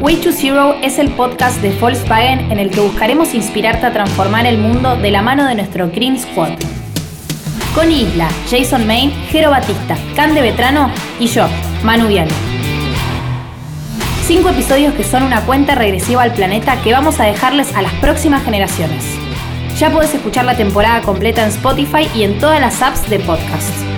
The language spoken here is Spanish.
Way to Zero es el podcast de Volkswagen en el que buscaremos inspirarte a transformar el mundo de la mano de nuestro Green Squad. Con Isla, Jason Main, Jero Batista, Cande Vetrano y yo, Manu Vial. Cinco episodios que son una cuenta regresiva al planeta que vamos a dejarles a las próximas generaciones. Ya puedes escuchar la temporada completa en Spotify y en todas las apps de podcasts.